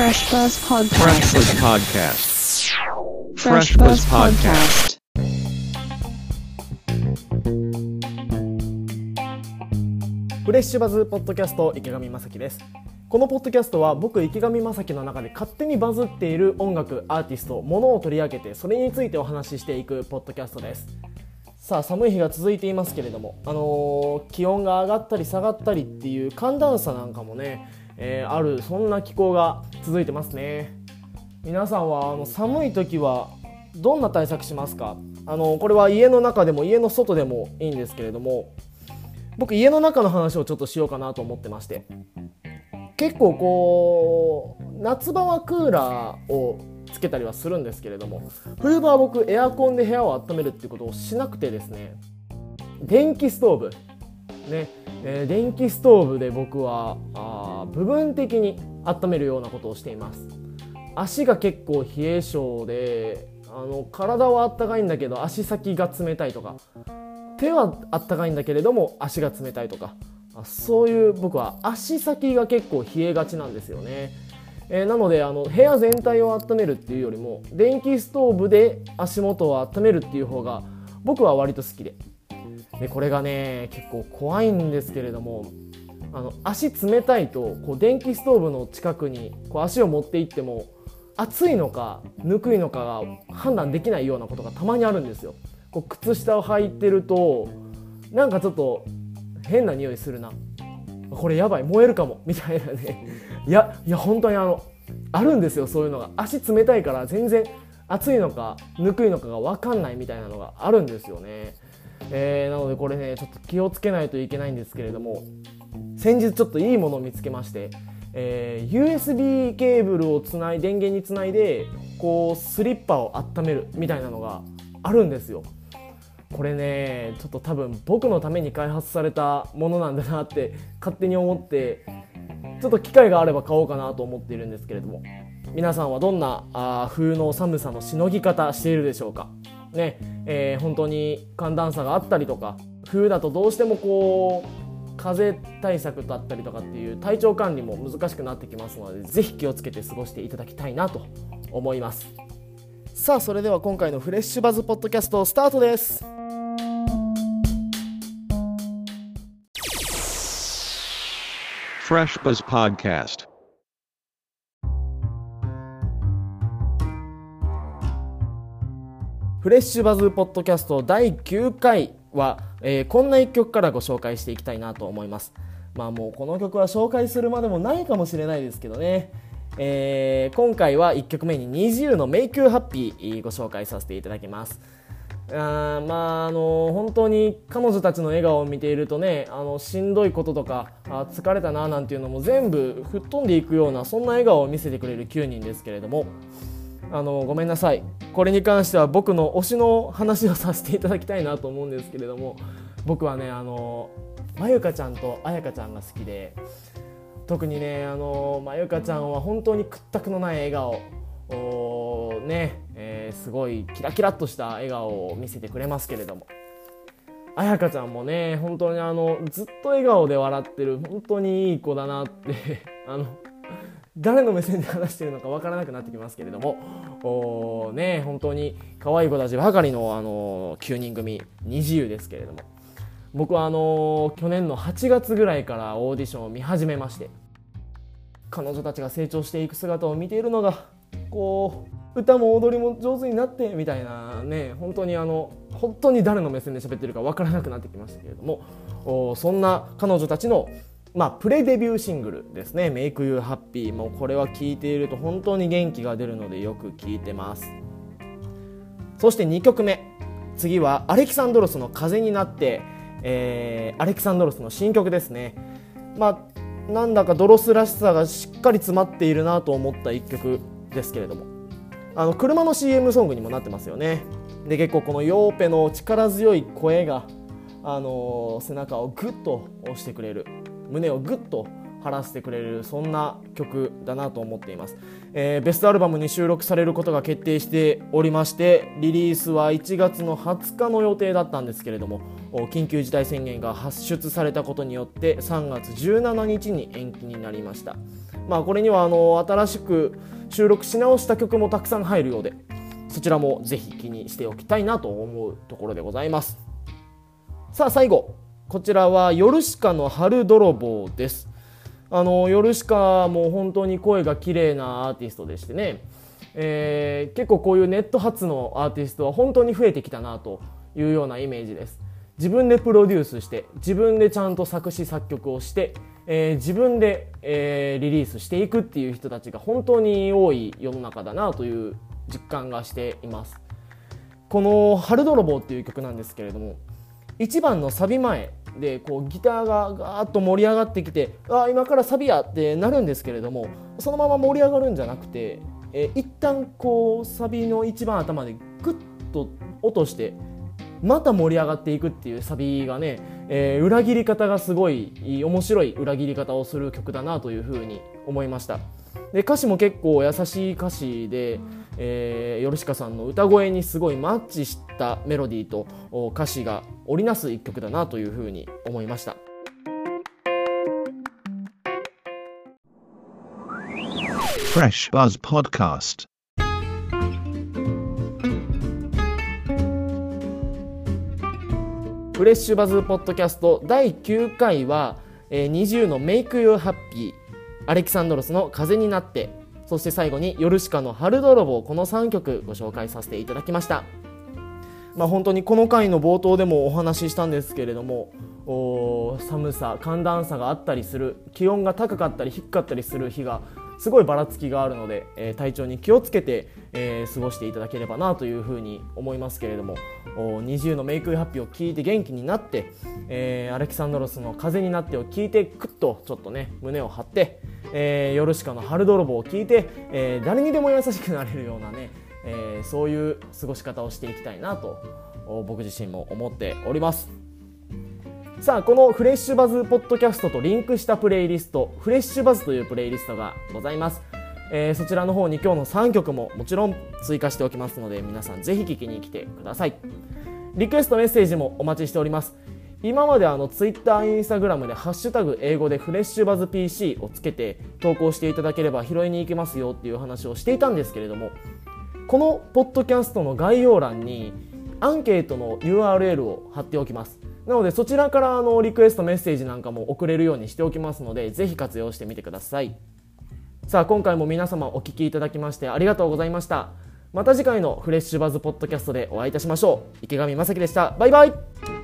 Fresh Buzz Fresh Buzz Podcast. Podcast. Fresh Buzz Podcast. フレッシュバズポッドキャスト池上正樹ですこのポッドキャストは僕池上正樹の中で勝手にバズっている音楽アーティストものを取り上げてそれについてお話ししていくポッドキャストですさあ寒い日が続いていますけれども、あのー気温が上がったり下がったりっていう寒暖差なんかもね、えーあるそんな気候が続いてますね。皆さんはあの寒い時はどんな対策しますか？あのこれは家の中でも家の外でもいいんですけれども僕家の中の話をちょっとしようかなと思ってまして。結構こう夏場はクーラーをつけたりはするんですけれども冬場は僕エアコンで部屋を温めるっていうことをしなくてですね電気ストーブ。ね、えー電気ストーブで僕はあ部分的に温めるようなことをしています。足が結構冷え性であの体はあったかいんだけど足先が冷たいとか手はあったかいんだけれども足が冷たいとかそういう僕は足先が結構冷えがちなんですよね、えーなのであの部屋全体を温めるっていうよりも電気ストーブで足元を温めるっていう方が僕は割と好きで。でこれがね結構怖いんですけれどもあの足冷たいとこう電気ストーブの近くにこう足を持っていっても暑いのかぬくいのかが判断できないようなことがたまにあるんですよ。こう靴下を履いてるとなんかちょっと変な匂いするな。これやばい燃えるかも。みたいなね。いやいや本当にあのあるんですよそういうのが。足冷たいから全然暑いのかぬくいのかが分かんないみたいなのがあるんですよね。えーなのでこれねちょっと気をつけないといけないんですけれども。先日ちょっといいものを見つけまして、えー USB ケーブルをつない電源につないでこうスリッパを温めるみたいなのがあるんですよ。これねちょっと多分僕のために開発されたものなんだなって勝手に思ってちょっと機会があれば買おうかなと思っているんですけれども皆さんはどんなあ冬の寒さのしのぎ方しているでしょうかね、えー本当に寒暖差があったりとか冬だとどうしてもこう風対策だったりとかっていう体調管理も難しくなってきますのでぜひ気をつけて過ごしていただきたいなと思います。さあそれでは今回のフレッシュバズポッドキャストスタートです。Fresh Buzz Podcast. フレッシュバズポッドキャスト第9回は、えーこんな一曲からご紹介していきたいなと思います。まあもうこの曲は紹介するまでもないかもしれないですけどね、えー今回は1曲目に NiziU の「Make You Happy」ご紹介させていただきます。あまああの本当に彼女たちの笑顔を見ているとねあのしんどいこととかあ疲れたななんていうのも全部吹っ飛んでいくようなそんな笑顔を見せてくれる9人ですけれども。あのごめんなさい。これに関しては僕の推しの話をさせていただきたいなと思うんですけれども僕はねあのまゆかちゃんとあやかちゃんが好きで特にねあのまゆかちゃんは本当に屈託のない笑顔ね、えーすごいキラキラっとした笑顔を見せてくれますけれども。あやかちゃんもね本当にあのずっと笑顔で笑ってる本当にいい子だなって あの誰の目線で話してるのかわからなくなってきますけれども。おね本当に可愛い子たちばかりのあの9人組20ですけれども。僕はあの去年の8月ぐらいからオーディションを見始めまして。彼女たちが成長していく姿を見ているのがこう歌も踊りも上手になってみたいなね本当にあの本当に誰の目線で喋ってるかわからなくなってきましたけれども。おそんな彼女たちのまあ、プレデビューシングルですね「Make You Happy」もうこれは聴いていると本当に元気が出るのでよく聴いてます。そして2曲目。次はアレキサンドロスの「風になって」えーアレキサンドロスの新曲ですね。まあなんだかドロスらしさがしっかり詰まっているなと思った一曲ですけれども。あの車の CM ソングにもなってますよね。で結構このヨーペの力強い声があの背中をグッと押してくれる。胸をグッと晴らしてくれるそんな曲だなと思っています、えーベストアルバムに収録されることが決定しておりましてリリースは1月の20日の予定だったんですけれども緊急事態宣言が発出されたことによって3月17日に延期になりました。まあこれにはあの新しく収録し直した曲もたくさん入るようでそちらもぜひ気にしておきたいなと思うところでございます。さあ最後。こちらはヨルシカの春泥棒です。あのヨルシカも本当に声が綺麗なアーティストでしてね、えー結構こういうネット発のアーティストは本当に増えてきたなというようなイメージです。自分でプロデュースして自分でちゃんと作詞作曲をして、えー自分で、えーリリースしていくっていう人たちが本当に多い世の中だなという実感がしています。この「春泥棒」っていう曲なんですけれども1番のサビ前でこうギターがガーッと盛り上がってきてあー今からサビやってなるんですけれどもそのまま盛り上がるんじゃなくて、えー一旦こうサビの一番頭でグッと落としてまた盛り上がっていくっていうサビがね、えー裏切り方がすごい面白い裏切り方をする曲だなというふうに思いました。で歌詞も結構優しい歌詞で、えー、ヨルシカさんの歌声にすごいマッチしたメロディーとお歌詞が織りなす一曲だなというふうに思いました Fresh Buzz Podcast. フレッシュバズポッドキャスト第9回は、えー、20のメイクユーハッピーアレキサンドロスの風になってそして最後にヨルシカの春泥棒この3曲ご紹介させていただきました。まあ本当にこの回の冒頭でもお話ししたんですけれども寒さ寒暖差があったりする気温が高かったり低かったりする日がすごいばらつきがあるので、えー体調に気をつけて、えー過ごしていただければなというふうに思いますけれどもお20のメイクハッピーを聞いて元気になって、えーアレキサンドロスの風になってを聞いてクッとちょっとね胸を張って、えーヨルシカの春泥棒を聞いて、えー誰にでも優しくなれるようなね、えーそういう過ごし方をしていきたいなと僕自身も思っております。さあこのフレッシュバズポッドキャストとリンクしたプレイリストフレッシュバズというプレイリストがございます、えーそちらの方に今日の3曲ももちろん追加しておきますので皆さんぜひ聴きに来てください。リクエストメッセージもお待ちしております。今まであのツイッター、インスタグラムでハッシュタグ英語でフレッシュバズ PC をつけて投稿していただければ拾いに行けますよっていう話をしていたんですけれどもこのポッドキャストの概要欄にアンケートの URL を貼っておきます。なのでそちらからあのリクエストメッセージなんかも送れるようにしておきますのでぜひ活用してみてください。さあ今回も皆様お聞きいただきましてありがとうございました。また次回のフレッシュバズポッドキャストでお会いいたしましょう。池上正樹でした。バイバイ。